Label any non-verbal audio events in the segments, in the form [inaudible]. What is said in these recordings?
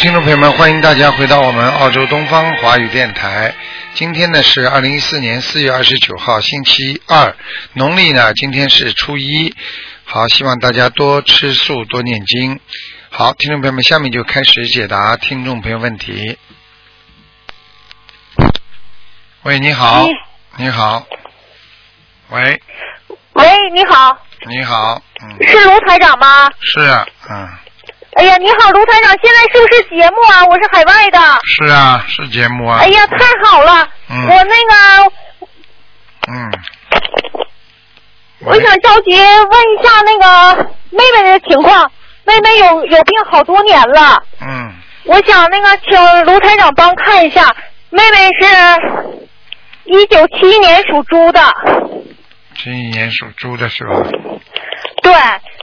听众朋友们，欢迎大家回到我们澳洲东方华语电台。今天呢是二零一四年四月二十九号，星期二，农历呢今天是初一。好，希望大家多吃素，多念经。好，听众朋友们，下面就开始解答听众朋友问题。喂，你好，你好，喂，喂，你好，你好，嗯，是卢台长吗？是啊，嗯，哎呀，你好，卢台长，现在是不是节目啊？我是海外的。是啊，是节目啊。哎呀，太好了！嗯我那个，嗯，我想着急问一下那个妹妹的情况。妹妹有有病好多年了，嗯，我想那个请卢台长帮看一下。妹妹是一九七一年属猪的，七一年属猪的是吧？对，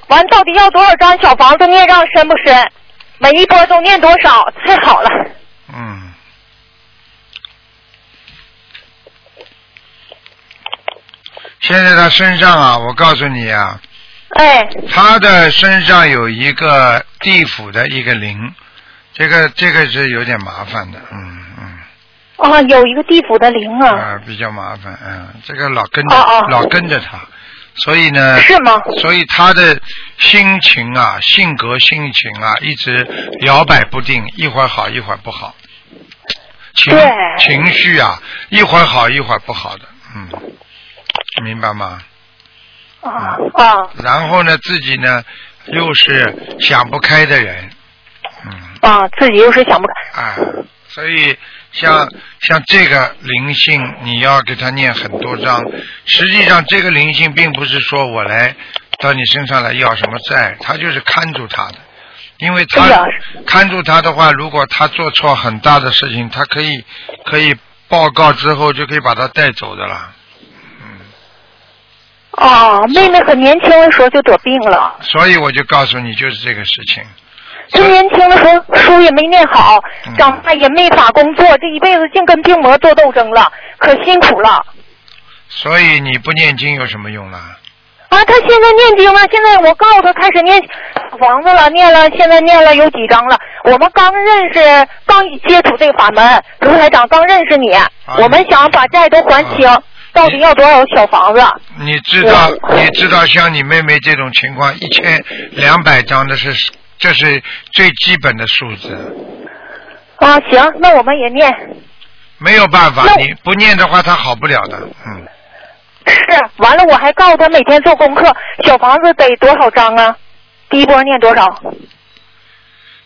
完到底要多少张小房子念上深不深？每一波都念多少？太好了。嗯。现在他身上啊，我告诉你啊，哎，他的身上有一个地府的一个灵，这个这个是有点麻烦的，嗯嗯，哦，有一个地府的灵啊，啊、比较麻烦，嗯，这个老跟着、哦哦老跟着他，所以呢，是吗？所以他的心情啊、性格、心情啊，一直摇摆不定，一会儿好，一会儿不好。情对情绪啊，一会儿好，一会儿不好的，嗯，明白吗？啊啊然后呢，自己呢又是想不开的人，嗯，啊！自己又是想不开。啊，所以像像这个灵性，你要给他念很多章。实际上，这个灵性并不是说我来到你身上来要什么债，他就是看住他的。因为他看住他的话，如果他做错很大的事情，他可以可以报告之后就可以把他带走的了。哦，妹妹很年轻的时候就得病了，所以我就告诉你，就是这个事情。最年轻的时候书也没念好嗯，长大也没法工作，这一辈子净跟病魔做斗争了，可辛苦了。所以你不念经有什么用呢？啊，他现在念经了，现在我告诉他开始念房子了，念了，现在念了有几张了。我们刚认识，刚接触这个法门，卢台长刚认识你，我们想把债都还清，啊到底要多少小房子？你知道，你知道像你妹妹这种情况，一千两百张的是，这是最基本的数字，啊，行，那我们也念。没有办法，你不念的话，他好不了的。嗯，是，完了我还告诉他每天做功课，小房子得多少张啊？第一波念多少？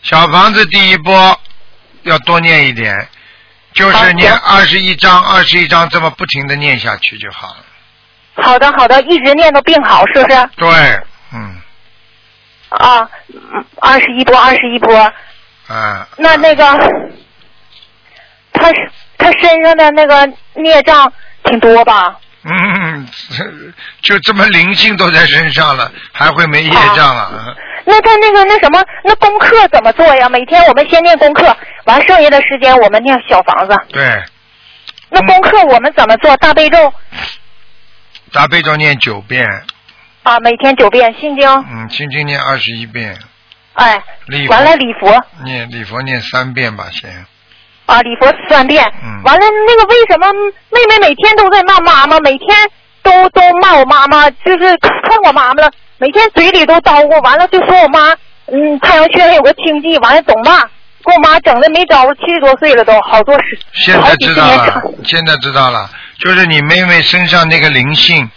小房子第一波要多念一点，就是念行二十一章，二十一章这么不停的念下去就好了。好的，好的，一直念到病好，是不是？对，嗯，啊，二十一波，二十一波。啊。那那个，他是他身上的那个孽障挺多吧？嗯，就这么灵性都在身上了，还会没业障啊？那他那个那什么，那功课怎么做呀？每天我们先念功课，完剩下的时间我们念小房子。对，那功课我们怎么做？大悲咒大悲咒念九遍，啊，每天九遍，心经，嗯，心经念二十一遍，哎，礼完了礼佛。念礼佛念三遍吧，先。啊，礼佛三遍。嗯。完了，那个为什么妹妹每天都在骂妈妈，每天都都骂我妈妈，就是看我妈妈了，每天嘴里都叨咕，完了就说我妈，嗯，太阳穴上有个青记，完了总骂，给我妈整的没招，七十多岁了都，好多事，现在知道了现在知道了，就是你妹妹身上那个灵性，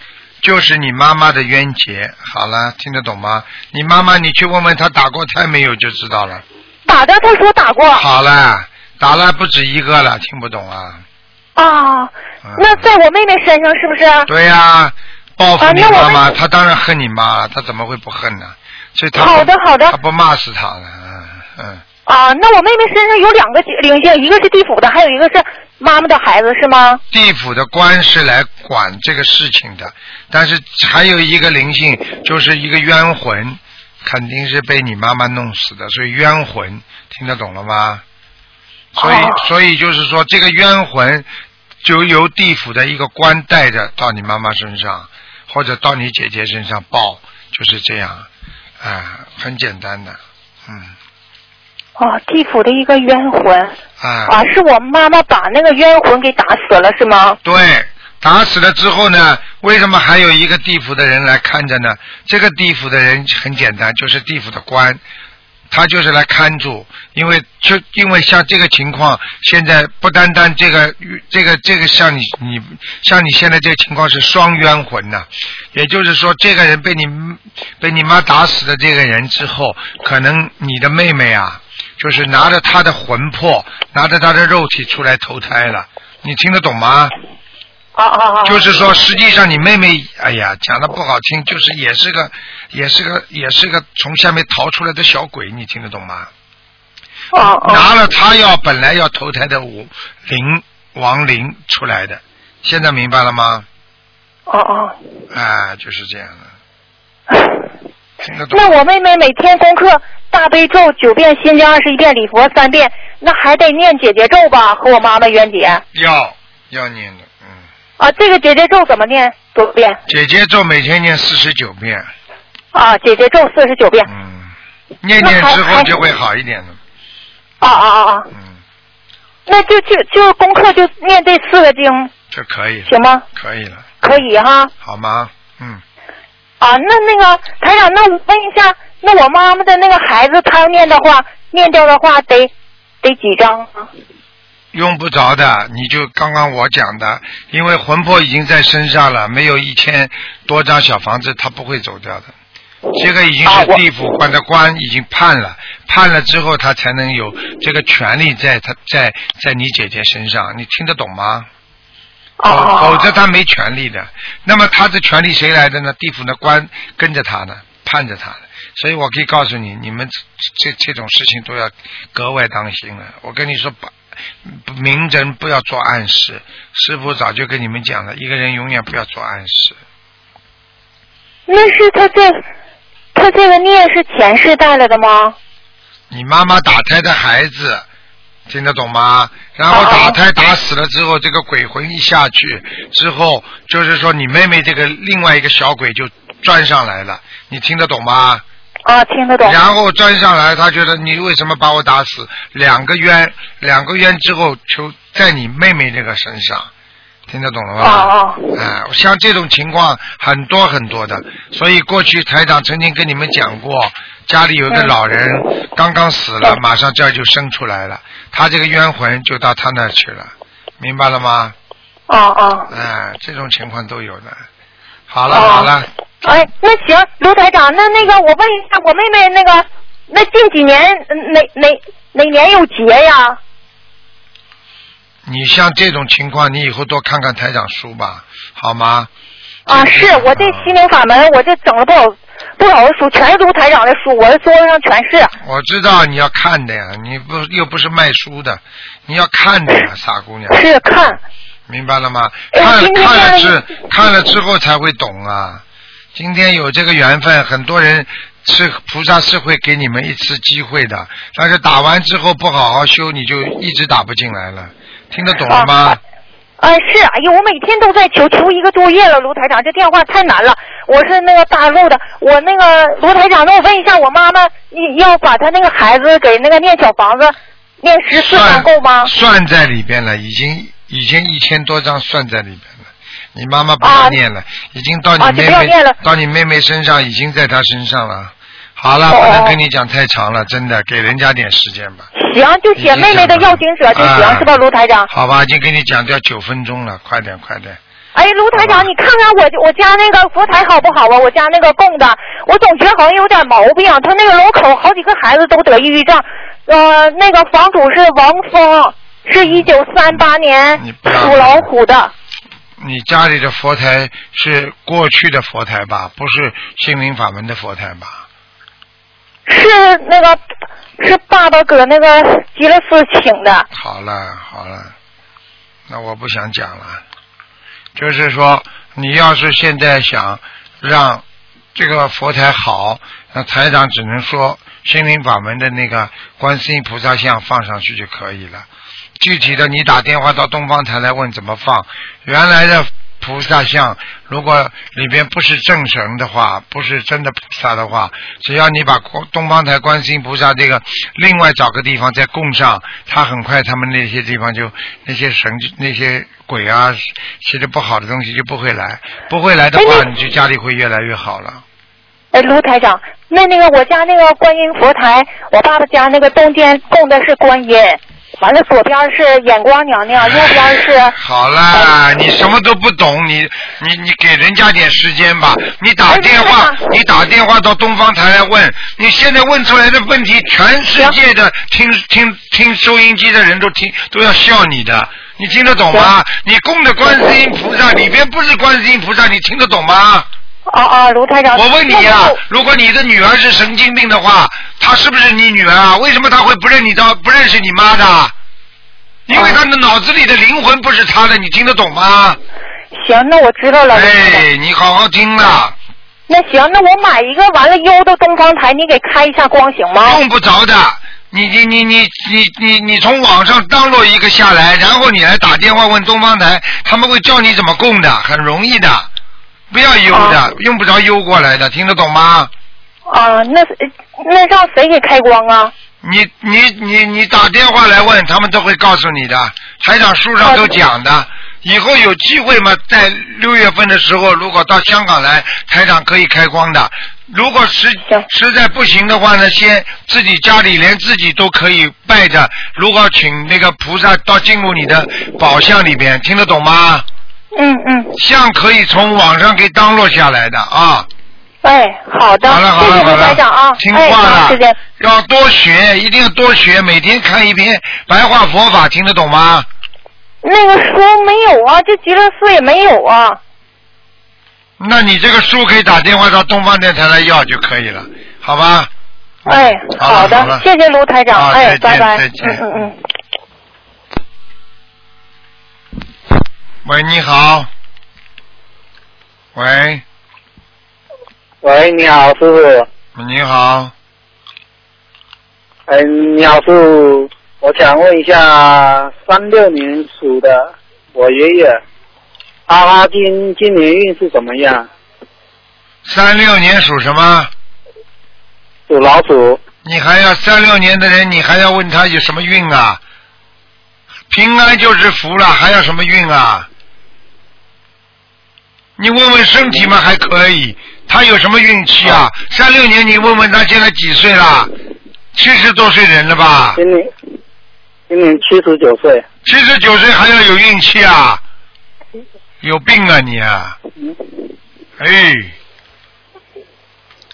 就是你妈妈的冤结。好了，听得懂吗？你妈妈，你去问问她打过胎没有，就知道了。打的，她说打过好了，打了不止一个了，听不懂啊？啊，嗯那在我妹妹身上是不是？对呀、报复你妈妈，她当然恨你妈了，她怎么会不恨呢？所以她好的好的她不骂死她了，嗯嗯。啊，那我妹妹身上有两个灵性，一个是地府的，还有一个是妈妈的孩子，是吗？地府的官是来管这个事情的，但是还有一个灵性，就是一个冤魂，肯定是被你妈妈弄死的，所以冤魂听得懂了吗？所以，哦所以就是说，这个冤魂就由地府的一个官带着到你妈妈身上，或者到你姐姐身上报，就是这样，啊、很简单的，嗯，哦，地府的一个冤魂啊。啊，是我妈妈把那个冤魂给打死了，是吗？对，打死了之后呢，为什么还有一个地府的人来看着呢？这个地府的人很简单，就是地府的官。他就是来看住，因为就因为像这个情况，现在不单单这个这个这个像你你像你现在这个情况是双冤魂呐，也就是说，这个人被你被你妈打死的这个人之后，可能你的妹妹啊，就是拿着她的魂魄，拿着她的肉体出来投胎了，你听得懂吗？啊啊啊！就是说，实际上你妹妹，哎呀，讲的不好听，就是也是个，也是个，也是个从下面逃出来的小鬼，你听得懂吗？哦哦。拿了他要本来要投胎的五灵亡灵出来的，现在明白了吗？哦哦。哎，就是这样的。听得懂。那我妹妹每天功课大悲咒九遍，心经二十一遍，礼佛三遍，那还得念姐姐咒吧？和我妈妈冤结。要要念的。啊，这个姐姐咒怎么念多遍？姐姐咒每天念四十九遍。啊，姐姐咒四十九遍。嗯，念念之后就会好一点的。啊啊啊啊！嗯。那就就就功课就念这四个经。就可以。行吗？可以了。可以哈。好吗？嗯。啊，那那个台长，那我问一下，那我妈妈的那个孩子，他要念的话，念掉的话，得得几张啊？用不着的，你就刚刚我讲的，因为魂魄已经在身上了，没有一千多张小房子，他不会走掉的。这个已经是地府官的官已经判了，判了之后他才能有这个权利在他在在你姐姐身上，你听得懂吗？否否则他没权利的。那么他的权利谁来的呢？地府的官跟着他呢，盼着他呢。所以我可以告诉你，你们这这种事情都要格外当心了。我跟你说，把。明人不要做暗示，师傅早就跟你们讲了，一个人永远不要做暗示。那是他这，他这个孽是前世带来的吗？你妈妈打胎的孩子，听得懂吗？然后打胎打死了之后，这个鬼魂一下去之后，就是说你妹妹这个另外一个小鬼就钻上来了，你听得懂吗？啊，听得懂。然后钻上来，他觉得你为什么把我打死？两个冤，两个冤之后，就在你妹妹这个身上，听得懂了吧？哦哦。哎，像这种情况很多很多的，所以过去台长曾经跟你们讲过，家里有个老人刚刚死了，马上这儿就生出来了，他这个冤魂就到他那儿去了，明白了吗？哦哦。哎，这种情况都有的。好了好了。哎，那行，卢台长，那那个我问一下，我妹妹那个，那近几年哪哪哪年有劫呀？你像这种情况，你以后多看看台长书吧，好吗？啊，是我这心灵法门，我这整了不少不少的书，全是卢台长的书，我的桌子上全是。我知道你要看的呀，你不又不是卖书的，你要看的呀，[laughs] 傻姑娘。是看。明白了吗？看看了之看了之后才会懂啊。今天有这个缘分，很多人是菩萨是会给你们一次机会的，但是打完之后不好好修，你就一直打不进来了。听得懂了吗？啊，是，哎呦，我每天都在求，求一个多月了，卢台长，这电话太难了。我是那个大陆的，我那个卢台长，那我问一下，我妈妈要把她那个孩子给那个念小房子，念十四张够吗？算在里边了，已经已经一千多张算在里边。你妈妈不要念了，已经到你妹妹到你妹妹身上，已经在她身上了。好了，不能跟你讲太长了，真的，给人家点时间吧。行，就写妹妹的要经者就行，是吧，卢台长？好吧，已经给你讲掉九分钟了，快点，快点。哎，卢台长，你看看我我家那个佛台好不好啊？我家那个供的，我总觉得好像有点毛病。他那个楼口好几个孩子都得抑郁症。呃，那个房主是王峰，是一九三八年属老虎的。你家里的佛台是过去的佛台吧？不是心灵法门的佛台吧？是那个，是爸爸搁那个极乐寺请的。好了好了，那我不想讲了。就是说，你要是现在想让这个佛台好，那台长只能说心灵法门的那个观世音菩萨像放上去就可以了。具体的，你打电话到东方台来问怎么放。原来的菩萨像，如果里边不是正神的话，不是真的菩萨的话，只要你把东方台观世音菩萨这个另外找个地方再供上，他很快他们那些地方就那些神那些鬼啊，其实不好的东西就不会来，不会来的话，你就家里会越来越好了。哎，卢台长，那那个我家那个观音佛台，我爸爸家那个东间供的是观音，完了左边是眼光娘娘，右边是好啦，你什么都不懂，你你你给人家点时间吧。你打电话哎，你打电话到东方台来问，你现在问出来的问题，全世界的听听听收音机的人都听都要笑你的，你听得懂吗？你供的观世音菩萨里边不是观世音菩萨，你听得懂吗？哦哦，卢台长，我问你呀、那个如果你的女儿是神经病的话，她是不是你女儿啊？为什么她会不认你的不认识你妈的？因为她的脑子里的灵魂不是她的，你听得懂吗？行，那我知道了。哎，你好好听啊，那行，那我买一个完了邮到东方台，你给开一下光行吗？用不着的。你你你你你你你从网上当落一个下来，然后你来打电话问东方台，他们会教你怎么供的，很容易的，不要邮的，啊用不着邮过来的，听得懂吗？啊，那是那让谁给开光啊？你你你你打电话来问，他们都会告诉你的。台长书上都讲的。以后有机会嘛，在六月份的时候，如果到香港来，台长可以开光的。如果实实在不行的话呢，先自己家里连自己都可以拜着。如果请那个菩萨到进入你的宝相里边，听得懂吗？嗯嗯，像可以从网上给当落下来的啊。哎，好的，好了好了好了台长啊，，哎，听话了要多学，一定要多学，每天看一篇白话佛法，听得懂吗？那个书没有啊，这极乐寺也没有啊。那你这个书可以打电话到东方电台来要就可以了，好吧？哎，好的谢谢卢台长，哎，拜拜，再见嗯嗯嗯。喂，你好。喂，喂，你好，师傅。你好，哎，你好，师傅，我想问一下，三六年属的我爷爷，阿拉丁今年运势怎么样？三六年属什么？属老鼠。你还要三六年的人，你还要问他有什么运啊？平安就是福了，还要什么运啊？你问问身体嘛，还可以。他有什么运气啊？三六年，你问问他现在几岁了？七十多岁人了吧？今年今年七十九岁。七十九岁还要有运气啊？有病啊你啊！嗯哎，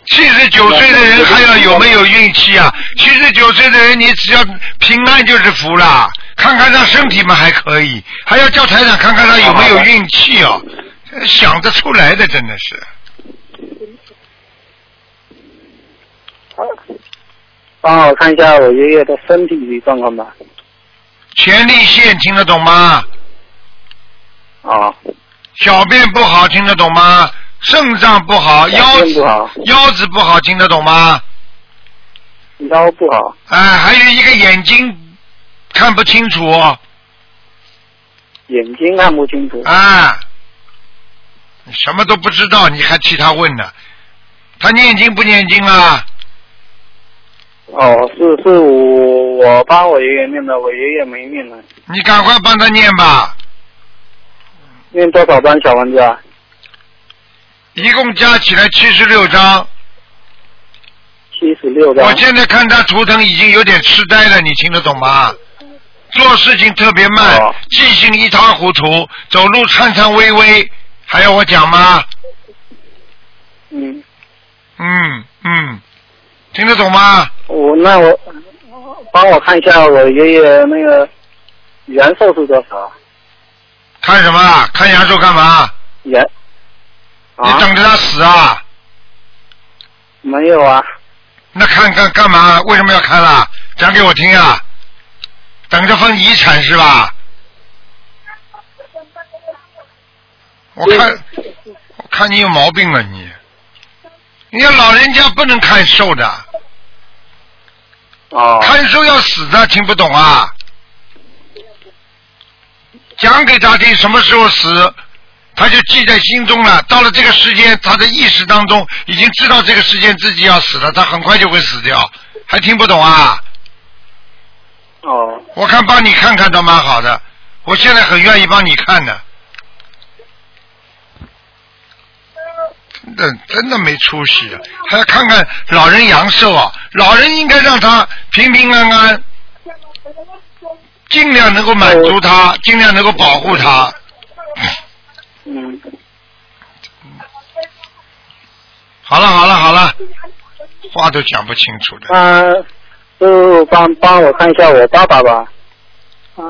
七十九岁的人还要有没有运气啊？七十九岁的人，你只要平安就是福啦。看看他身体嘛还可以，还要叫台长看看他有没有运气哦。想得出来的真的是，帮我看一下我爷爷的身体状况吧。前列腺听得懂吗？啊，小便不好听得懂吗？肾脏不好，腰小便不好腰子不好听得懂吗？腰不好，哎，还有一个眼睛看不清楚，眼睛看不清楚。啊，你什么都不知道，你还替他问呢？他念经不念经啊？哦，是是我我帮我爷爷念的，我爷爷没念呢。你赶快帮他念吧，念多少张小房子啊？一共加起来七十六张。七十六张我。现在看他图腾已经有点痴呆了，你听得懂吗？做事情特别慢，哦记性一塌糊涂，走路颤颤巍巍，还要我讲吗？嗯，嗯嗯，听得懂吗？我那我帮我看一下我爷爷那个元寿是多少？看什么啊？看阳寿干嘛？元啊？你等着他死啊？没有啊？那看看干嘛？为什么要看啦？讲给我听啊！等着分遗产是吧？我看，我看你有毛病了你。你看老人家不能看瘦的，哦看寿要死的，听不懂啊？讲给他听什么时候死，他就记在心中了。到了这个时间，他的意识当中已经知道这个时间自己要死了，他很快就会死掉。还听不懂啊？哦，我看帮你看看倒蛮好的，我现在很愿意帮你看的。真的真的没出息，啊还要看看老人阳寿啊！老人应该让他平平安安，尽量能够满足他，尽量能够保护他。嗯，好了好了好了，话都讲不清楚的。啊就帮帮我看一下我爸爸吧。啊，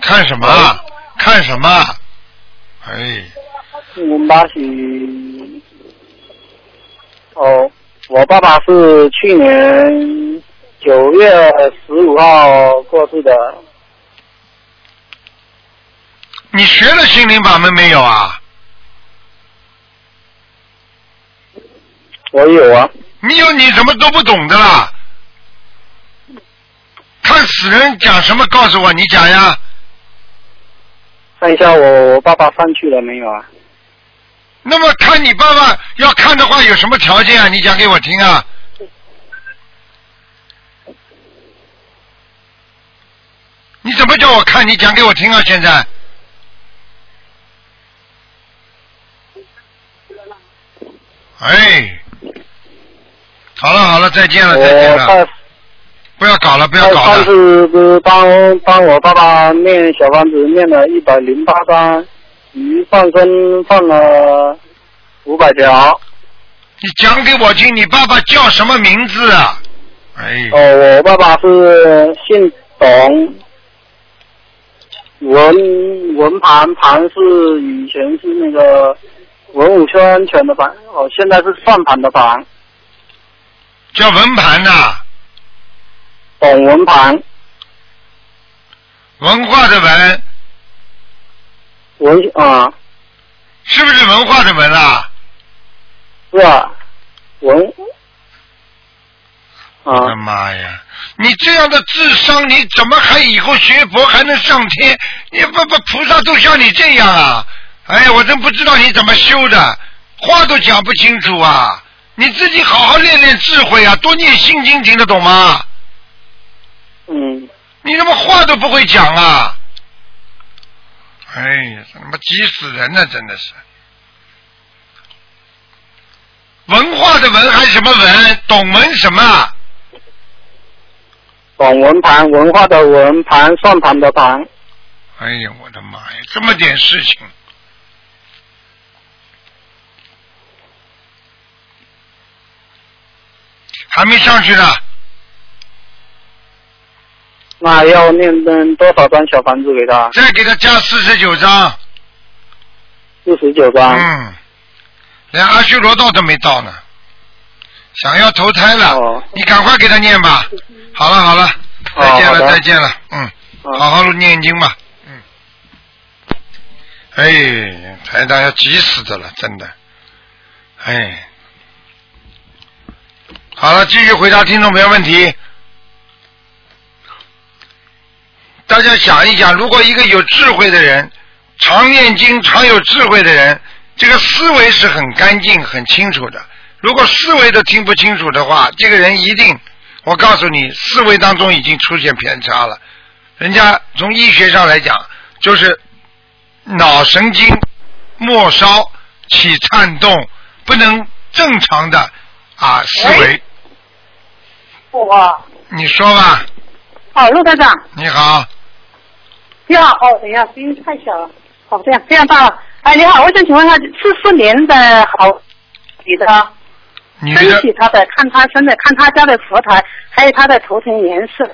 看什么啊？看什么？哎，我们爸是，哦，我爸爸是去年九月十五号过世的。你学了心灵法门没有啊？我有啊，你有你怎么都不懂的啦？看死人讲什么？告诉我，你讲呀。看一下我我爸爸上去了没有啊？那么看你爸爸要看的话，有什么条件啊？你讲给我听啊。你怎么叫我看？你讲给我听啊！现在。哎，好了好了，再见了再见了，不要搞了不要搞了上。次不是帮帮我爸爸念小房子念了一百零八张，鱼放生放了五百条。你讲给我听，你爸爸叫什么名字啊？哎，哦，我爸爸是姓董，文文盘盘是以前是那个文武圈圈的盘，哦，现在是算盘的盘，叫文盘呐、董文盘，文化的文，文啊是不是文化的文啊？是啊？文我的啊，妈呀！你这样的智商，你怎么还以后学佛还能上天？你不不，菩萨都像你这样啊！哎呀，我真不知道你怎么修的，话都讲不清楚啊！你自己好好练练智慧啊，多念心经，听得懂吗？嗯，你怎么话都不会讲啊？哎呀，他妈急死人了，真的是！文化的文还是什么文？懂文什么啊？董文盘，文化的文盘，算盘的盘，哎呀，我的妈呀，这么点事情！还没上去呢，那要念嗯多少张小房子给他？再给他加四十九张。四十九张。嗯，连阿修罗道都没到呢，想要投胎了，哦你赶快给他念吧。好了好了，哦再见了、再见了，嗯，嗯好好念经吧，嗯。哎，台长要急死的了，真的，哎。好了，继续回答听众朋友问题。大家想一想，如果一个有智慧的人，常念经、常有智慧的人，这个思维是很干净、很清楚的。如果思维都听不清楚的话，这个人一定，我告诉你，思维当中已经出现偏差了。人家从医学上来讲，就是脑神经末梢起颤动，不能正常的啊思维。我你说吧，哦，陆科长，你好，你好，哦，等一下，声音太小了，哦，这样这样大了。哎，你好，我想请问一下，四四年的好女的，分你的析她的，看她身的，看她家的佛台，还有她的头层颜色。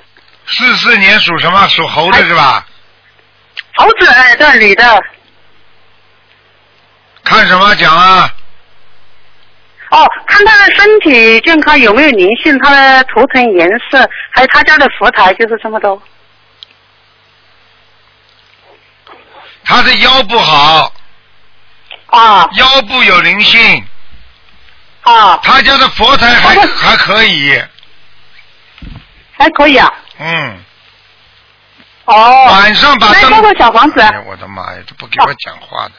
四四年属什么？属猴的是吧？猴子，哎，对，女的。看什么讲啊？哦，看他的身体健康有没有灵性，他的头层颜色，还有他家的佛台，就是这么多。他的腰不好，啊。腰部有灵性，啊，他家的佛台还还可以，还可以啊。嗯，哦，晚上把灯那个小房子？啊哎，我的妈呀，都不给我讲话的。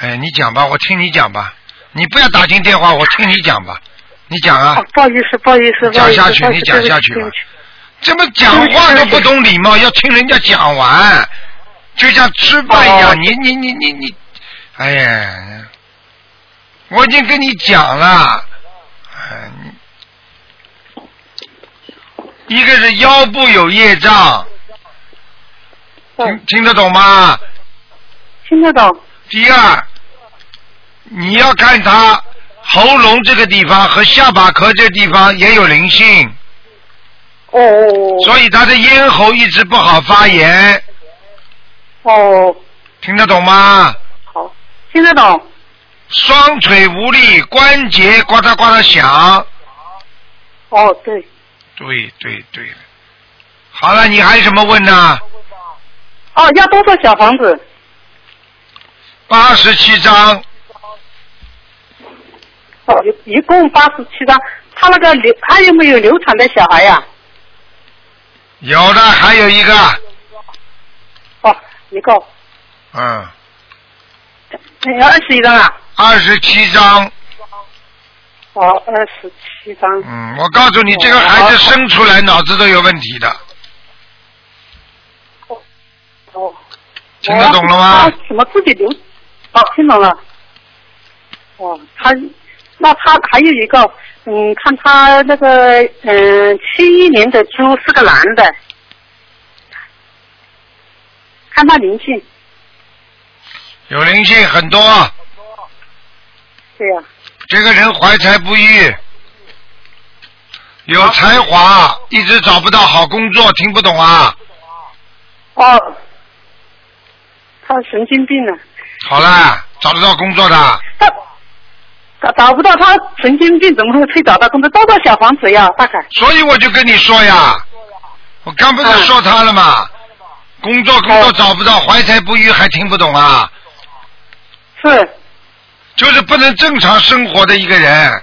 哎，你讲吧，我听你讲吧。你不要打进电话，我听你讲吧。你讲啊。哦，不好意思，不好意思，讲下去你讲下去吧。这么讲话都不懂礼貌，要听人家讲完，就像吃饭一样。哦你你你你你，哎呀，我已经跟你讲了，一个是腰部有业障，听听得懂吗？听得懂。第二，你要看他喉咙这个地方和下巴壳这个地方也有灵性，哦哦所以他的咽喉一直不好发炎，哦哦，听得懂吗？好，听得懂。双腿无力，关节呱嗒呱嗒响。哦，对，对对对了，好了，你还有什么问呢？哦，要多少小房子？八十七张，哦，一一共八十七张。他那个流还有没有流产的小孩呀、有的还有一个，哦，一个，嗯，要二十一张啊？二十七张。哦，二十七张。嗯，我告诉你，这个孩子生出来脑子都有问题的，哦，听得懂了吗他？怎么自己留？哦，听懂了。哦，他那他还有一个，嗯，看他那个，嗯，七一年的猪是个男的，看他灵性，有灵性很多，对呀、这个人怀才不遇，有才华，一直找不到好工作，听不懂啊？哦，他神经病了，好了，找得到工作的，他找找不到他神经病，怎么会去找到工作？多少小房子呀？大概？所以我就跟你说呀，我刚不是说他了吗？工作工作找不到，怀才不遇，还听不懂啊？是，就是不能正常生活的一个人。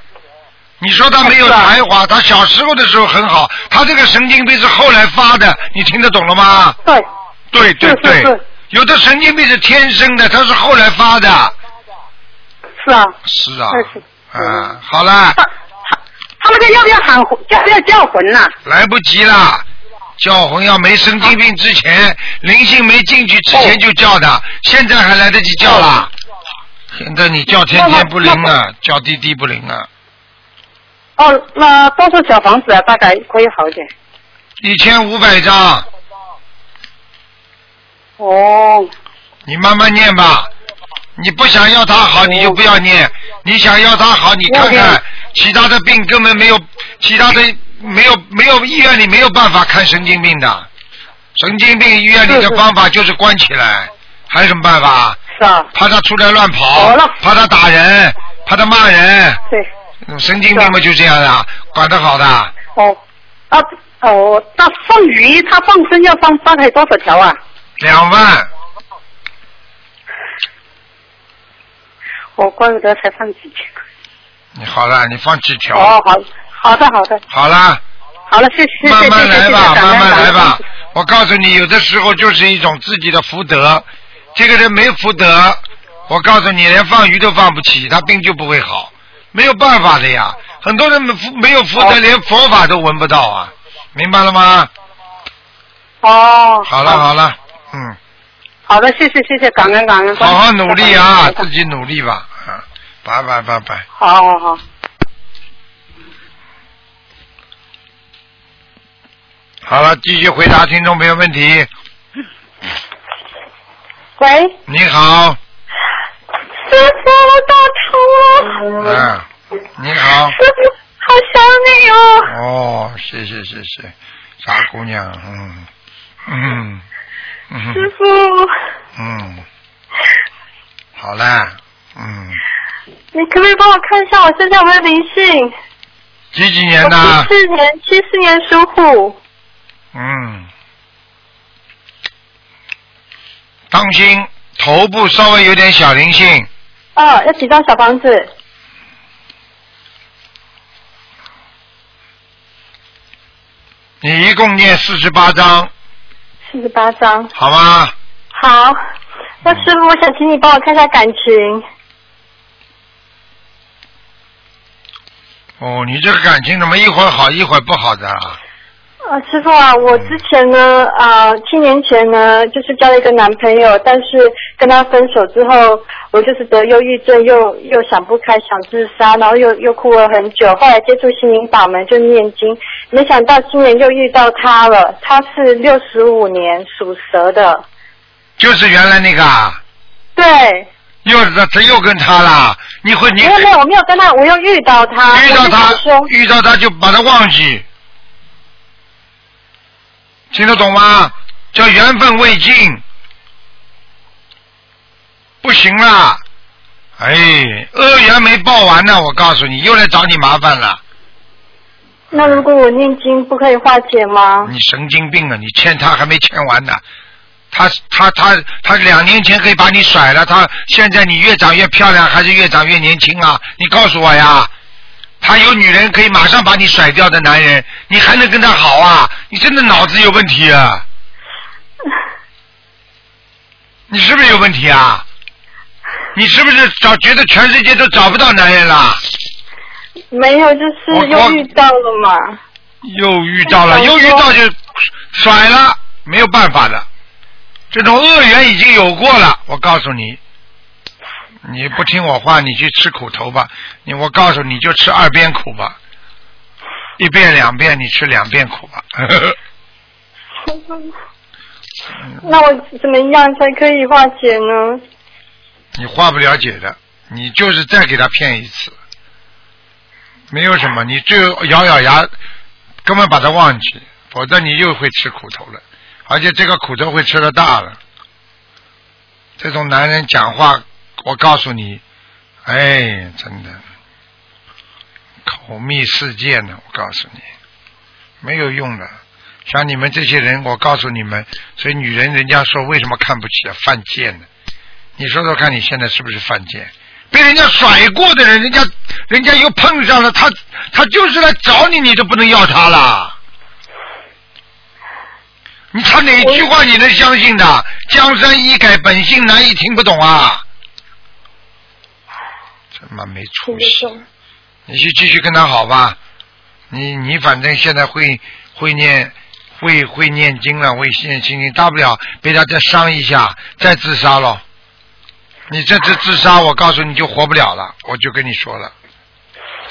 你说他没有才华，他小时候的时候很好，他这个神经病是后来发的，你听得懂了吗？对，对对对，有的神经病是天生的，他是后来发的。是啊。是啊那是，啊，好了他，他他那个要不要喊叫？要不要叫魂呐、来不及了。叫魂要没神经病之前，灵性没进去之前就叫的，现在还来得及叫啦。现在你叫天天不灵了，叫地地不灵了。哦，那多少小房子啊？大概可以好一点。一千五百张，哦，你慢慢念吧。你不想要他好，你就不要念；你想要他好，你看看其他的病根本没有，其他的没有没有医院里没有办法看神经病的，神经病医院里的方法就是关起来，还有什么办法？是啊，怕他出来乱跑怕他打人，怕他骂人，对，嗯神经病嘛就这样的，管得好的。哦，啊，哦，那放鱼，他放生要放大概多少条啊？两万，我，怪不得才放几条。你好了，你放几条？哦，好，好的，好的，好啦。好了，谢谢，谢谢，慢慢来吧，慢慢来吧。我告诉你，有的时候就是一种自己的福德。这个人没福德，我告诉你，连放鱼都放不起，他病就不会好，没有办法的呀。很多人没没有福德，哦连佛法都闻不到啊，明白了吗？哦，好了好了，嗯，好的，谢谢，谢谢，感恩感恩。好好努力啊，自己努力吧，啊，拜拜拜拜。好好好。好了，继续回答听众朋友问题。喂，你好，师傅，我打通了。嗯，你好。师傅，好想你哦。哦，谢谢谢谢，傻姑娘，嗯嗯嗯师傅，嗯，好啦，嗯，你可不可以帮我看一下我身上有没有灵性？几几年的七？四年，七四年属虎。嗯，当心头部稍微有点小灵性，哦，要几张小房子？你一共念四十八章，四十八张。好吗？好，那师傅，我想请你帮我看一下感情。哦，你这个感情怎么一会儿好一会儿不好的啊？啊，师傅啊，我之前呢，啊、七年前呢，就是交了一个男朋友，但是跟他分手之后，我就是得忧郁症，又又想不开，想自杀，然后又又哭了很久。后来接触心灵法门，就念经，没想到今年又遇到他了。他是六十五年属蛇的，就是原来那个啊，对，又这这又跟他了，你会你没有没有，我没有跟他，我又遇到他，遇到他，遇到他就把他忘记，听得懂吗？叫缘分未尽，不行啦！哎，恶缘没报完呢，我告诉你，又来找你麻烦了。那如果我念经，不可以化解吗？你神经病啊！你欠他还没欠完呢。他他他他两年前可以把你甩了，他现在你越长越漂亮，还是越长越年轻啊？你告诉我呀！他有女人可以马上把你甩掉的男人，你还能跟他好啊？你真的脑子有问题啊！你是不是有问题啊？你是不是找觉得全世界都找不到男人了？没有，就是我又遇到了嘛。又遇到了，又遇到就甩了，没有办法的。这种恶缘已经有过了，我告诉你，你不听我话，你去吃苦头吧。你我告诉你，就吃二遍苦吧，一遍两遍，你吃两遍苦吧。[laughs] 那我怎么样才可以化解呢？你化不了解的，你就是再给他骗一次，没有什么，你就咬咬牙，根本把他忘记，否则你又会吃苦头了，而且这个苦头会吃的大了。这种男人讲话，我告诉你，哎，真的口蜜腹剑呢，我告诉你，没有用的。像你们这些人，我告诉你们，所以女人人家说为什么看不起啊，犯贱呢？你说说看，你现在是不是犯贱？被人家甩过的人，人家人家又碰上了，他他就是来找你，你都不能要他了。你他哪句话你能相信的？江山易改，本性难移，听不懂啊？没出息！你就继续跟他好吧。你你反正现在会会念会会念经了，会念心经，大不了被他再伤一下，再自杀咯。你这次自杀，我告诉你就活不了了，我就跟你说了，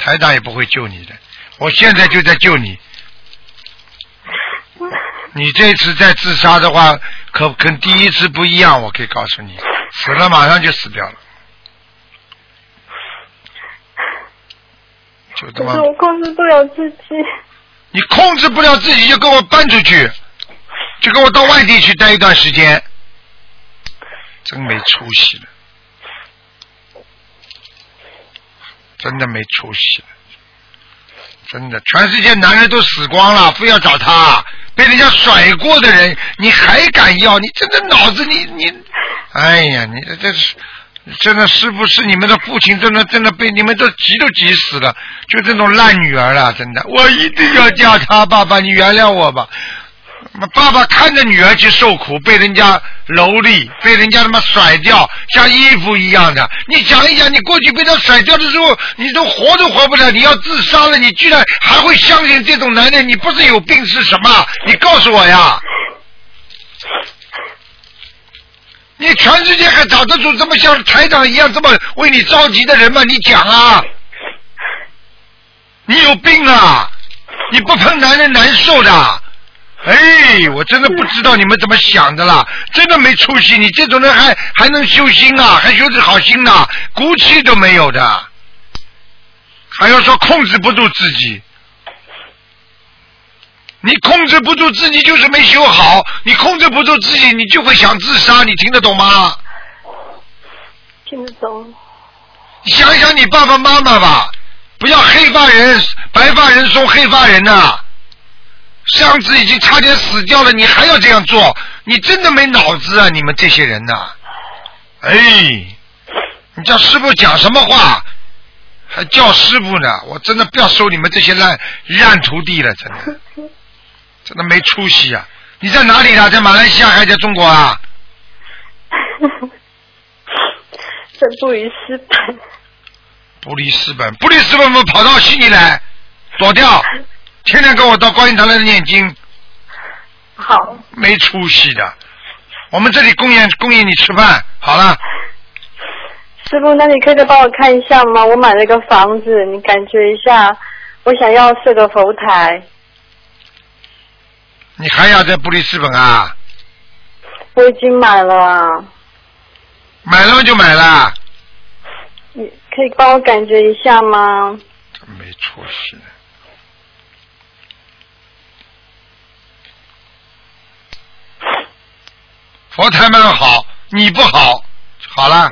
台长也不会救你的，我现在就在救你。你这次再自杀的话，可跟第一次不一样，我可以告诉你，死了马上就死掉了，就是我控制不了自己。你控制不了自己，就跟我搬出去，就跟我到外地去待一段时间，真没出息了，真的没出息了，真的，全世界男人都死光了，非要找他，被人家甩过的人，你还敢要？你真的脑子你你，哎呀，你这这是。真的，师傅是你们的父亲，真的真的被你们都急都急死了，就这种烂女儿了，真的，我一定要嫁他，爸爸，你原谅我吧。爸爸看着女儿去受苦，被人家蹂躏，被人家他妈甩掉，像衣服一样的。你想一想，你过去被他甩掉的时候，你都活都活不了，你要自杀了，你居然还会相信这种男人？你不是有病是什么？你告诉我呀！你全世界还找得出这么像台长一样这么为你着急的人吗？你讲啊！你有病啊！你不碰男人难受的。哎，我真的不知道你们怎么想的啦，真的没出息。你这种人还还能修心啊？还修得好心呢、骨气都没有的，还要说控制不住自己。你控制不住自己，就是没修好。你控制不住自己，你就会想自杀。你听得懂吗？听得懂。想想你爸爸妈妈吧，不要黑发人白发人送黑发人呐、上次已经差点死掉了，你还要这样做？你真的没脑子啊！你们这些人呐、哎，你叫师傅讲什么话？还叫师傅呢？我真的不要收你们这些烂烂徒弟了，真的。[laughs] 真的没出息啊！你在哪里呢？在马来西亚还是在中国啊？[laughs] 在布里斯本。布里斯本，布里斯本我跑到悉尼来躲掉，天天跟我到观音堂来念经，[laughs] 好，没出息的。我们这里供应供应你吃饭，好了，师傅，那你可以再帮我看一下吗？我买了一个房子，你感觉一下，我想要设个佛台，你还要在布里斯本啊？我已经买了啊，买了就买了，你可以帮我感觉一下吗？没出息。佛台蛮好，你不好，好了，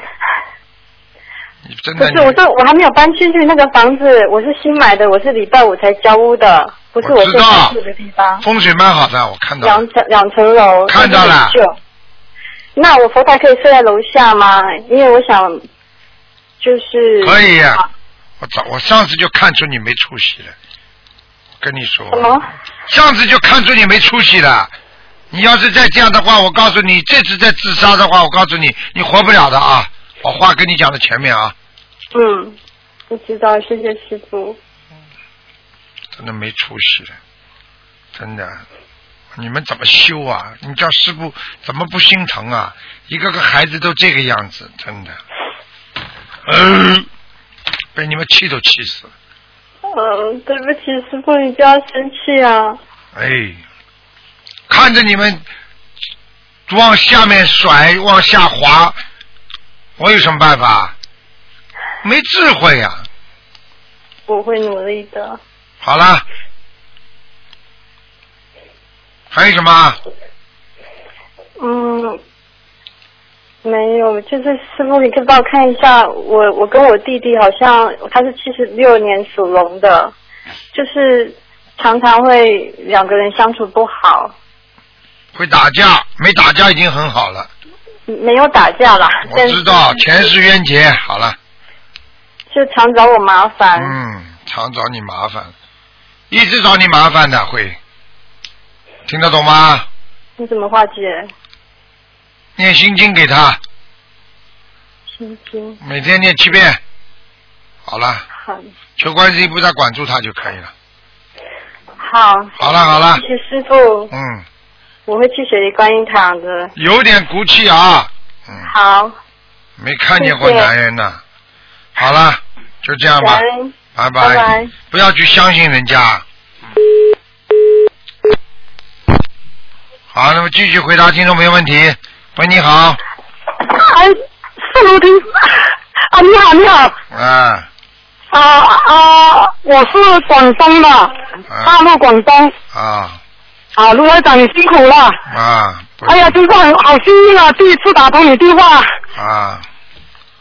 你真的不是，我说我还没有搬进去那个房子，我是新买的，我是礼拜五才交屋的，不是我知道住的地方，风水蛮好的，我看到两层两层楼，看到了。那我佛台可以睡在楼下吗？因为我想，就是可以呀、我早我上次就看出你没出息了，我跟你说，什么？上次就看出你没出息了。你要是再这样的话，我告诉你，这次再自杀的话，我告诉你，你活不了的啊！我话跟你讲的前面啊，嗯，我知道，谢谢师傅。真的没出息了，真的。你们怎么修啊？你叫师傅怎么不心疼啊？一个个孩子都这个样子，真的，嗯、被你们气都气死了。嗯，对不起，师傅，你不要生气啊。哎，看着你们往下面甩，往下滑，我有什么办法？没智慧呀、我会努力的。好啦，还有什么？嗯，没有，就是师傅，你可以帮我看一下，我我跟我弟弟好像他是七十六年属龙的，就是常常会两个人相处不好，会打架，没打架已经很好了。没有打架啦，我知道前世冤结，好了，就常找我麻烦。嗯，常找你麻烦，一直找你麻烦的会，听得懂吗？你怎么化解？念心经给他，心经。每天念七遍，好了，好，求观世音菩萨管住他就可以了。好，好了好了。谢，谢师傅，嗯，我会去雪梨观音堂的。有点骨气啊，嗯，好，没看见过谢谢。男人呢。好了，就这样吧。感，恩，拜拜。拜。不要去相信人家。好，那么继续回答听众朋友问题。喂，你好，哎，是卢婷啊，你好，你好，啊。啊啊，我是广东的，大陆广东，啊。啊，卢台长你辛苦了，啊！哎呀，真是很好幸运啊，第一次打通你电话，啊，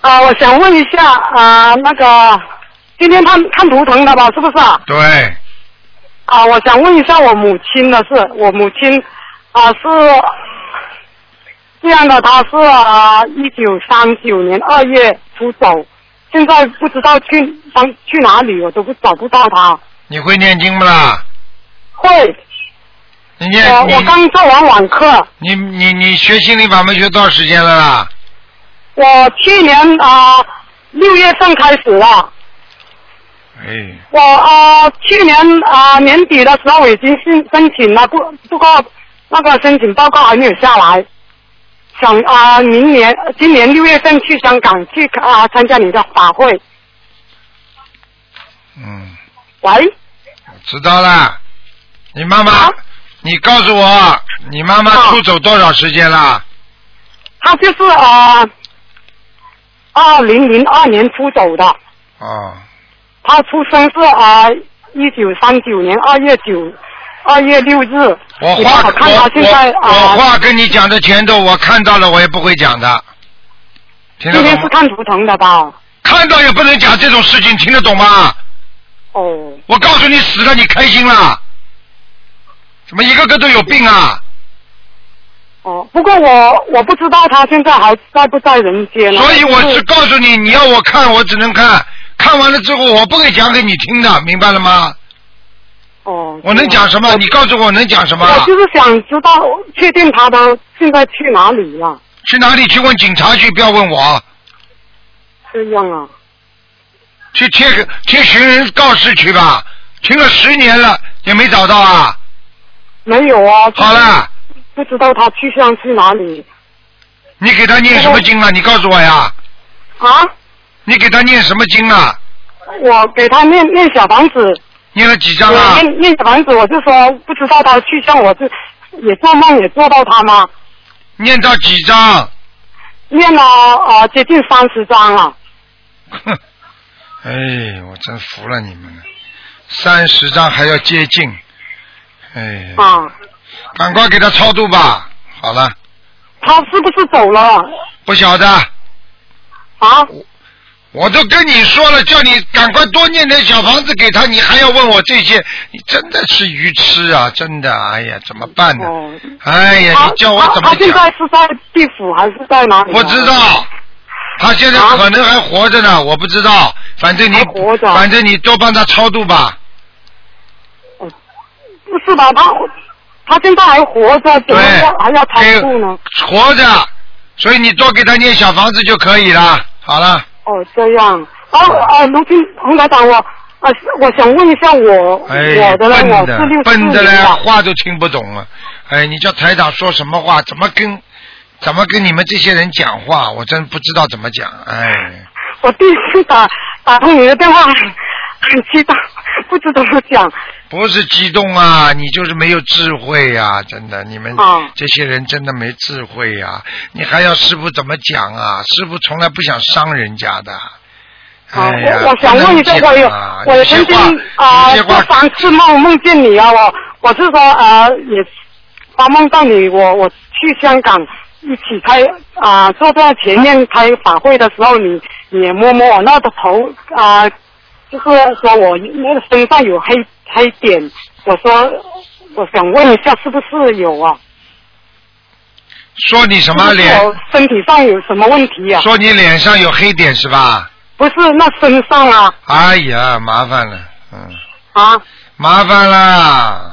啊，我想问一下啊，那个今天看看图腾的吧，是不是啊？对，啊，我想问一下我母亲的事，我母亲啊是这样的，她是啊一九三九年二月出走，现在不知道去上去哪里，我都不找不到她。你会念经不啦？会，你念我我刚做完网课，你你你学心理法门学多少时间了啦？我去年啊六月份开始了，哎，我啊去年啊年底的时候我已经申申请了，不不过那个申请报告还没有下来。想啊，明年今年六月份去香港去啊参加你的法会。嗯，喂，知道了。你妈妈啊，你告诉我，你妈妈啊出走多少时间了？她就是啊，二零零二年出走的，哦，他出生是啊一九三九年二月九二月六日。我话我看他我现在我话跟你讲的前头，我看到了，我也不会讲的。听得今天？是看图腾的吧？看到也不能讲这种事情，听得懂吗？哦，我告诉你死了，你开心了？怎么一个个都有病啊？哦，不过我我不知道他现在还在不在人间了。所以我就是告诉你，你要我看，我只能看。看完了之后，我不会讲给你听的，明白了吗？哦。我能讲什么？你告诉我能讲什么？我就是想知道，确定他的现在去哪里了？去哪里去问警察去，不要问我。这样啊。去贴贴寻人告示去吧，停了十年了也没找到啊。没有啊。好了。不知道他去向去哪里。你给他念什么经啊？你告诉我呀。啊？你给他念什么经啊？我给他念念小房子。念了几张啊？念念小房子，我就说不知道他去向，我就也做梦也做到他吗？念到几张？念了啊，接近三十张了。哼，[laughs] 哎，我真服了你们了，三十张还要接近，哎。啊。赶快给他超度吧，好了。他是不是走了？不晓得。啊？我都跟你说了，叫你赶快多念点小房子给他，你还要问我这些，你真的是愚痴啊！真的，哎呀，怎么办呢？哦、哎呀，你叫我怎么他现在是在地府还是在哪里？不知道，他现在可能还活着呢，我不知道。反正你，反正你多帮他超度吧。哦，不是吧？他他现在还活着，怎么还要超度呢？活着，所以你多给他念小房子就可以了。好了。哦，这样。哦哦，卢军洪台长，我啊，我想问一下我、哎、我的呢，我是六笨的嘞，啊话都听不懂了。哎，你叫台长说什么话？怎么跟怎么跟你们这些人讲话？我真不知道怎么讲。哎。我第一次打打通你的电话，很激动，不知怎么讲。不是激动啊，你就是没有智慧呀、啊！真的，你们啊这些人真的没智慧呀、啊！你还要师傅怎么讲啊？师傅从来不想伤人家的。哎呀，我我想问一下，我有啊、我曾经啊做三次梦梦见你啊，我我是说啊也发梦到你，我我去香港一起开啊、坐在前面开法会的时候，你你也摸摸我那个头啊、就是说我那个身上有黑黑点，我说我想问一下是不是有啊？说你什么脸？我身体上有什么问题啊？说你脸上有黑点是吧？不是，那身上啊。哎呀，麻烦了，嗯。啊。麻烦了。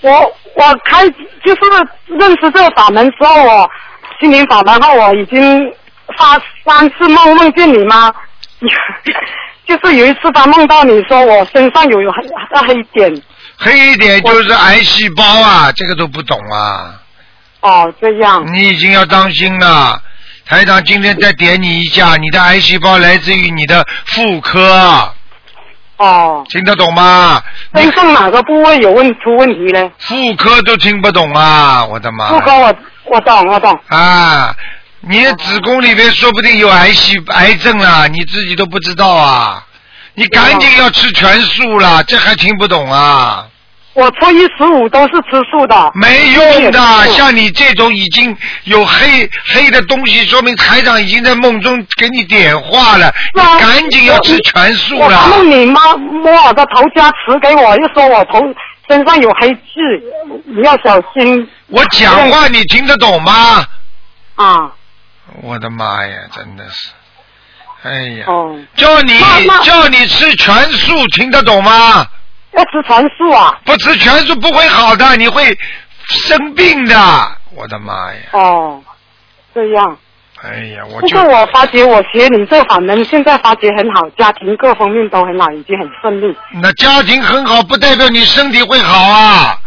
我我开就是认识这个法门之后，我心灵法门后，我已经发三次梦梦见你吗？就是有一次他梦到你说我身上有有黑黑点。黑点就是癌细胞啊，这个都不懂啊。哦，这样。你已经要当心了，台长今天再点你一下，你的癌细胞来自于你的妇科。哦。听得懂吗？身上哪个部位有问出问题呢？妇科都听不懂啊！我的妈！妇科我我懂我懂。啊，你的子宫里面说不定有癌细癌症了，你自己都不知道啊！你赶紧要吃全素了，这还听不懂啊？我初一十五都是吃素的。没用的，像你这种已经有黑黑的东西，说明台长已经在梦中给你点化了，你赶紧要吃全素了。我梦你妈摸我的头加持给我，又说我头身上有黑痣，你要小心。我讲话你听得懂吗？啊。我的妈呀，真的是，哎呀，哦、叫你叫你吃全素，听得懂吗？要吃全素啊！不吃全素不会好的，你会生病的。我的妈呀！哦，这样。哎呀，我不就过我发觉我学你这法门，现在发觉很好，家庭各方面都很好，已经很顺利。那家庭很好，不代表你身体会好啊。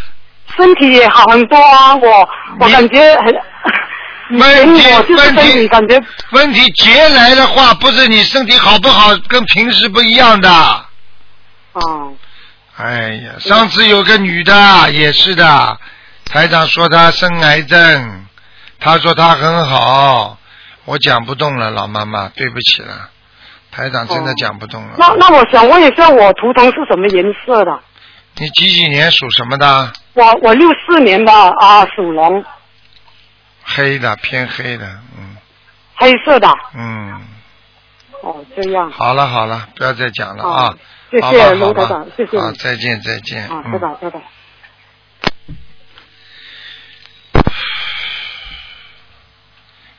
身体也好很多啊，我我感觉很。问题问题体感觉问题劫来的话，不是你身体好不好，跟平时不一样的。哦。哎呀，上次有个女的也是的，台长说她生癌症，她说她很好，我讲不动了，老妈妈，对不起了，台长真的讲不动了。那那我想问一下，我图腾是什么颜色的？你几几年属什么的？我我六四年的啊，属龙，黑的，偏黑的，嗯。黑色的。嗯，哦，这样。好了好了，不要再讲了啊。谢谢卢台吧。长，谢谢好，再见再见。啊，嗯。拜拜拜拜。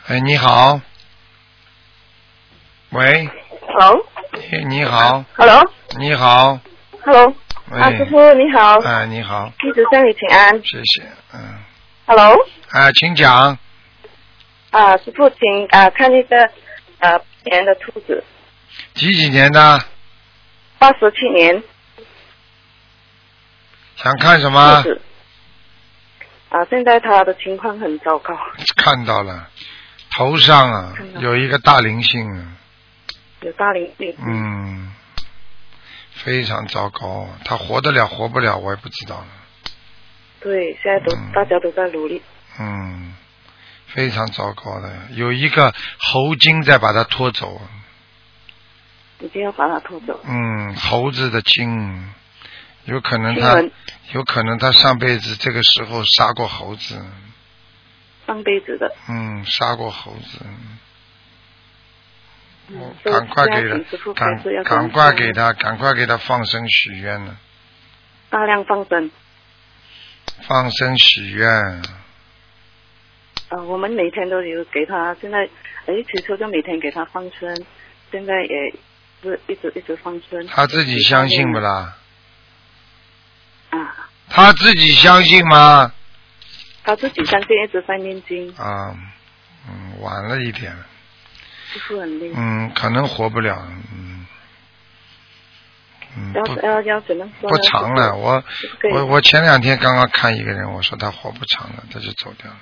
哎，你好。喂，Hello，你你好，Hello，你好，Hello，喂，啊，师傅你好，哎，你好，一直向你请安。谢谢，嗯，Hello，啊，请讲，啊，师傅请啊看那个呃年的兔子，几几年的？八十七年。想看什兔么？子。啊，现在他的情况很糟糕，看到了，头上啊有一个大灵性啊，有大灵性。嗯，非常糟糕，他活得了活不了，我也不知道了，对，现在都、嗯。大家都在努力。嗯，非常糟糕的，有一个猴精在把他拖走，一定要把它拖走。嗯，猴子的精，有可能他有可能他上辈子这个时候杀过猴子，上辈子的，嗯，杀过猴子，嗯，赶快给他，赶快给他，赶快给他放生许愿了，大量放生。放生许愿，啊，我们每天都有给他，现在哎，起初就每天给他放生，现在也是一直一直放生。他自己相信不啦？啊，他自己相信吗？他自己相信一直在念经，啊，嗯，晚了一点，师傅很厉害。嗯，可能活不了，嗯，嗯，要不要要怎么说呢？不长了。我我我前两天刚刚看一个人，我说他活不长了，他就走掉了。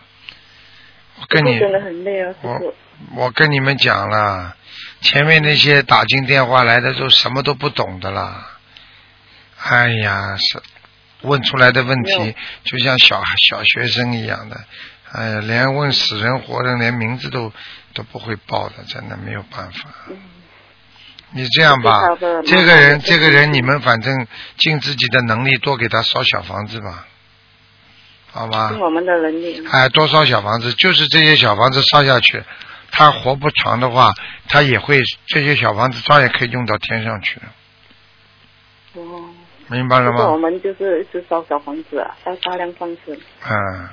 我跟你真的很累啊，师我傅。我跟你们讲了，前面那些打进电话来的都什么都不懂的啦。哎呀，是问出来的问题就像小小学生一样的，哎呀，连问死人活人连名字都都不会报的，真的没有办法。嗯你这样吧这个人，这个人，你们反正尽自己的能力多给他烧小房子吧，好吗？尽我们的能力。哎，多烧小房子，就是这些小房子烧下去，他活不长的话，他也会这些小房子照样可以用到天上去的，哦，明白了吗我？们就是一直烧小房子啊，要大量放生。嗯，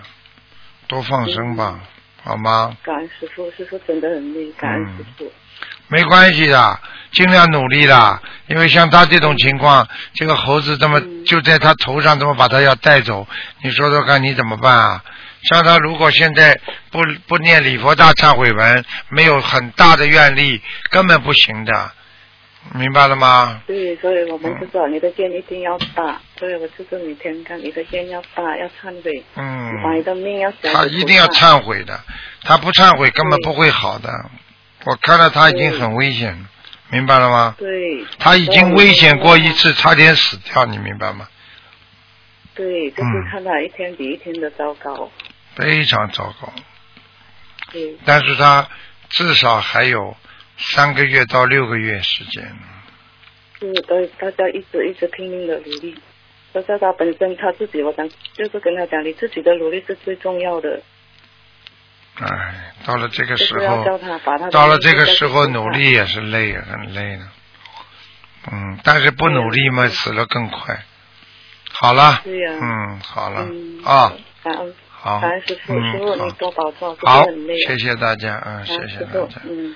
多放生吧，好吗？感恩师傅，师傅真的很厉害，感恩师傅。没关系的，尽量努力啦，因为像他这种情况，这个猴子这么嗯就在他头上，这么把他要带走，你说说看你怎么办啊？像他如果现在不不念礼佛大忏悔文，没有很大的愿力，根本不行的，明白了吗？对，所以我们就说你的愿一定要大，所以我就是每天看你的愿要大，要忏悔，嗯，把你的命要小。他一定要。忏悔的，他不忏悔根本不会好的。我看到他已经很危险了，明白了吗？对。他已经危险过一次，差点死掉，你明白吗？对，就是嗯看他一天比一天的糟糕。非常糟糕。对，但是他至少还有三个月到六个月时间。是对大家一直一直拼命的努力。大家他本身他自己，我想就是跟他讲，你自己的努力是最重要的，哎，到了这个时候，到了这个时候努力也是累，很累的。嗯，但是不努力嘛，死了更快。好了，嗯，好了嗯啊，好，嗯好。好，，谢谢大家，嗯，谢谢大家，，嗯，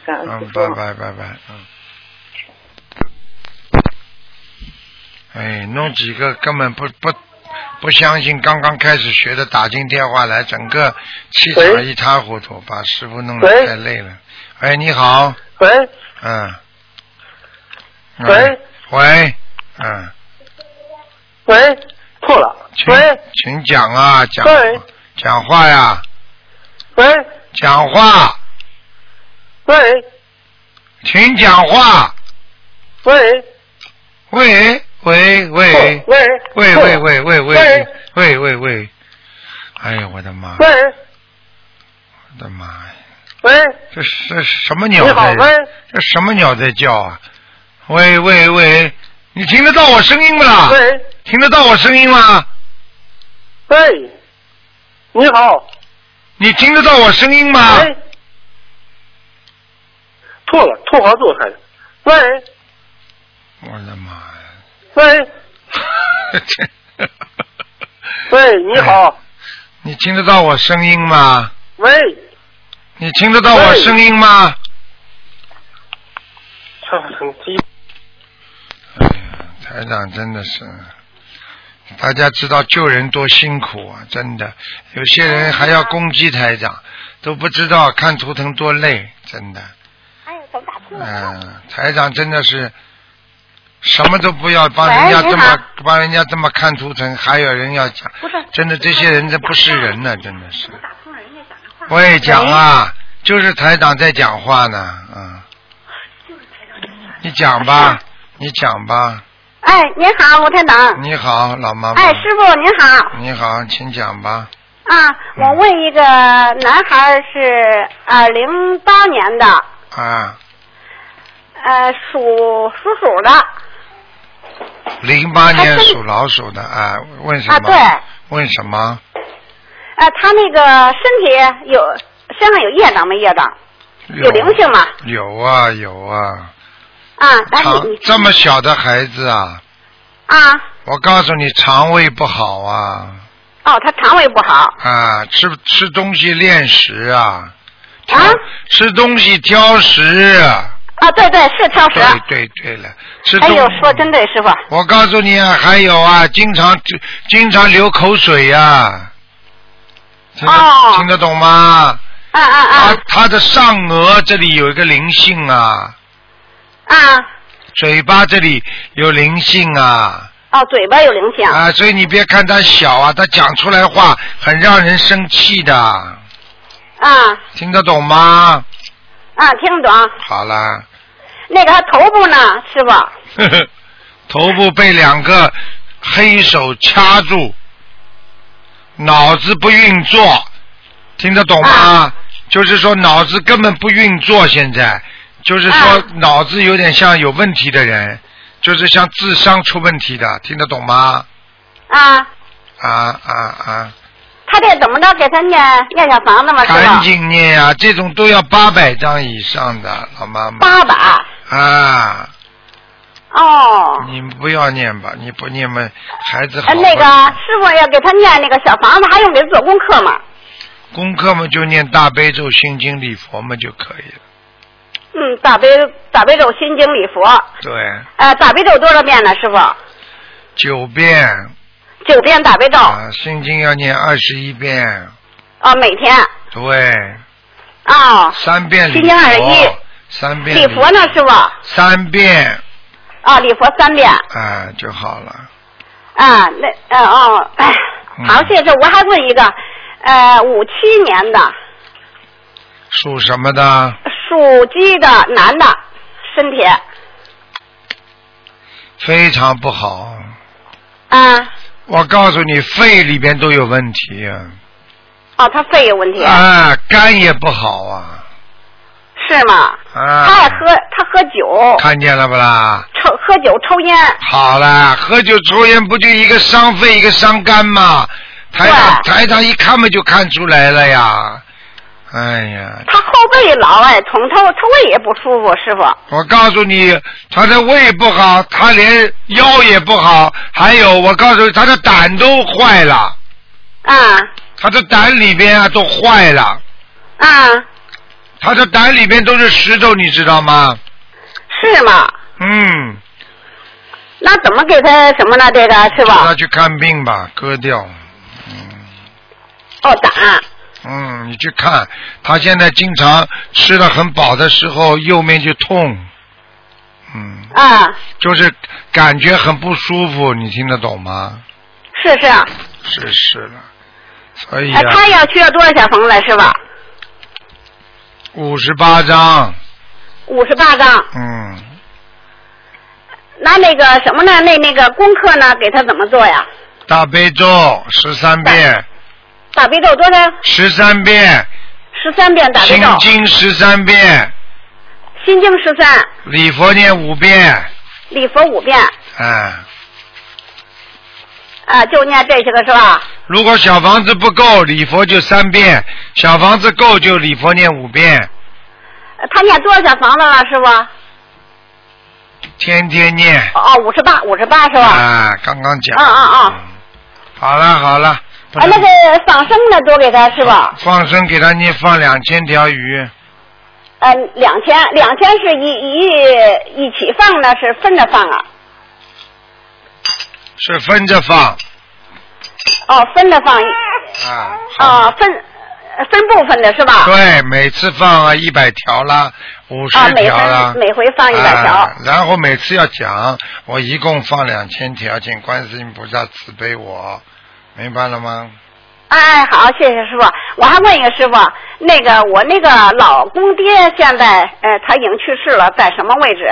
拜拜拜拜，嗯。哎，弄几个根本不不不相信，刚刚开始学的打进电话来，整个气场一塌糊涂，把师傅弄得太累了。哎，你好，喂？嗯。嗯。喂喂，嗯，喂，错了，请喂？请讲啊，讲喂？讲话呀，喂？讲话，喂？请讲话，喂？喂喂喂喂喂喂喂喂喂喂喂喂喂，哎呀，我的妈，喂我的妈呀，喂，这是这什么鸟在？喂这什么鸟在叫啊？喂喂喂，你听得到我声音不啦？喂听得到我声音吗？喂，你好，你听得到我声音吗？喂，错了，错好做开的，喂我的妈呀！喂 [laughs] 喂，你好，你听得到我声音吗？喂，你听得到我声音吗？上成机，哎呀，台长真的是，大家知道救人多辛苦啊，真的，有些人还要攻击台长，都不知道看图腾多累，真的。哎呀，怎么打通了？嗯，台长真的是什么都不要帮人家这么帮人家这么看图腾，还有人要讲，不是，真的这些人这不是人呢，真的是。喂，讲啊，就是台长在讲话呢，嗯。你讲吧，你讲吧。哎，您好，吴台长。你好，老妈妈。哎，师傅您好。你好，请讲吧。啊，我问一个男孩是啊零八年的，啊，呃属属鼠的零八年属老鼠的啊，问什么？啊，对，问什么？啊他那个身体有身上有业障没业障？有灵性吗？有啊，有啊。啊，但是你你这么小的孩子啊，啊我告诉你，肠胃不好啊哦，他肠胃不好啊，吃吃东西恋食啊，啊吃东西挑食。啊，对对是挑食。对对对了，吃东哎呦，说真对，师傅。我告诉你啊，还有啊，经常经常流口水呀、听得、哦听得懂吗？啊啊他啊他的上颚这里有一个灵性啊，啊！嘴巴这里有灵性啊哦，嘴巴有灵性。啊，所以你别看他小啊，他讲出来话很让人生气的，啊听得懂吗？啊，听懂。好了，那个他头部呢，师傅？[laughs] 头部被两个黑手掐住，脑子不运作，听得懂吗？啊就是说脑子根本不运作，现在就是说啊脑子有点像有问题的人，就是像智商出问题的，听得懂吗？啊，啊啊啊！他这怎么着给他念念小房子吗？赶？紧念啊！这种都要八百张以上的，老妈妈八百。啊！哦。你不要念吧，你不念嘛，孩子好。那个师傅要给他念那个小房子，还用给他做功课吗？功课嘛，就念大悲咒、心经、礼佛嘛就可以了。嗯，大悲大悲咒、心经、礼佛。对，呃，大悲咒多少遍呢，师傅？九遍九遍大悲咒。啊，心经要念二十一遍，哦，每天。对，哦。三遍礼心经二十一，三遍礼佛呢，师傅？三遍啊，礼佛三遍。啊就好了。啊，那呃哦，哎，嗯好，谢谢。我还问一个，呃，五七年的属什么的？属鸡的男的，身体非常不好。啊，我告诉你，肺里边都有问题啊！哦，他肺有问题，啊，肝也不好啊！是吗？啊，他爱喝，他喝酒，看见了不啦？抽喝酒抽烟，好了，喝酒抽烟不就一个伤肺一个伤肝吗？台长台长一看嘛就看出来了呀！哎呀，他后背老爱痛，他他胃也不舒服，师傅。我告诉你，他的胃不好，他连腰也不好，还有我告诉你，他的胆都坏了，啊他的胆里边啊都坏了，啊，他的胆里边都是石头，你知道吗？是吗？嗯，那怎么给他什么呢？这个是吧？让他去看病吧，割掉。哦，胆嗯，你去看，他现在经常吃的很饱的时候，右面就痛，嗯，啊，就是感觉很不舒服，你听得懂吗？是是。啊，是是了，所以哎，啊，他要需要多少小房子，是吧？五十八张，五十八张。嗯，那那个什么呢？那那个功课呢？给他怎么做呀？大悲咒十三遍，大悲咒多少？十三遍，十三遍大悲心，经十三遍，心经十三，礼佛念五遍，礼佛五遍，啊，啊，就念这些个是吧？如果小房子不够，礼佛就三遍；小房子够就礼佛念五遍，呃他念多少小房子了，师傅？天天念。哦，五十八，五十八是吧？啊，刚刚讲。啊啊啊！好了好了，不啊，那个放生的多给他是吧？放生给他你放两千条鱼，呃，两千，两千是一一一起放呢，是分着放啊？是分着放哦，分着放，啊。好哦，分呃分部分的是吧？对，每次放啊一百条啦，五十，条啦。分每回放一百条。啊然后每次要讲，我一共放两千条，请观世音菩萨慈悲我，明白了吗？哎，好，谢谢师傅。我还问一个师傅，那个我那个老公爹现在呃他已经去世了，在什么位置？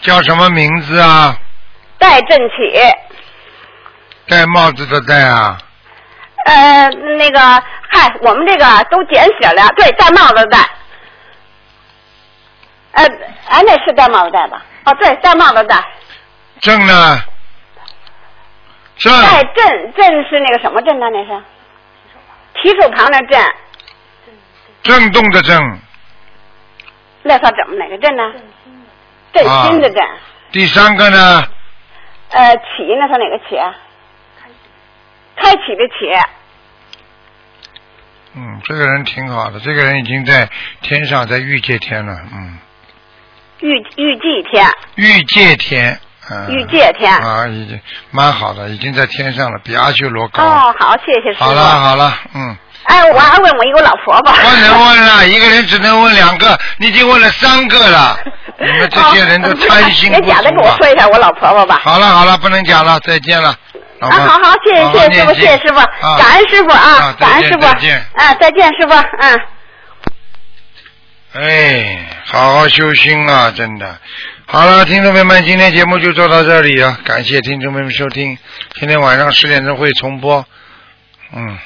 叫什么名字啊？戴振起。戴帽子的戴啊？呃，那个，嗨，我们这个都简写了，对，戴帽子的戴。呃，哎，那是戴帽子戴吧？哦，对，戴帽子戴。正呢？正戴振振是那个什么震呢？那是提手旁的震，震动的震。那算怎么哪个震呢？振心的振。第三个呢？呃，起那算哪个起？开启的启。嗯，这个人挺好的，这个人已经在天上，在欲界天了，嗯，玉玉界天，欲界天，嗯，玉界天。啊，已经蛮好的，已经在天上了，比阿修罗高。哦，好，谢谢师傅。好了好了，嗯。哎，我还问我一个老婆婆。不能问了，一个人只能问两个，你已经问了三个了。[laughs] 你们这些人都贪心不别假的，给我！说一下我老婆婆吧。好了好了，不能讲了，再见了。啊，好好，谢谢谢谢师傅，谢谢师傅，感恩师傅啊，感恩师傅，再见。啊，再见师傅，嗯。哎，好好修心啊，真的。好了，听众朋友们，今天节目就做到这里啊，感谢听众朋友们收听，今天晚上十点钟会重播。嗯。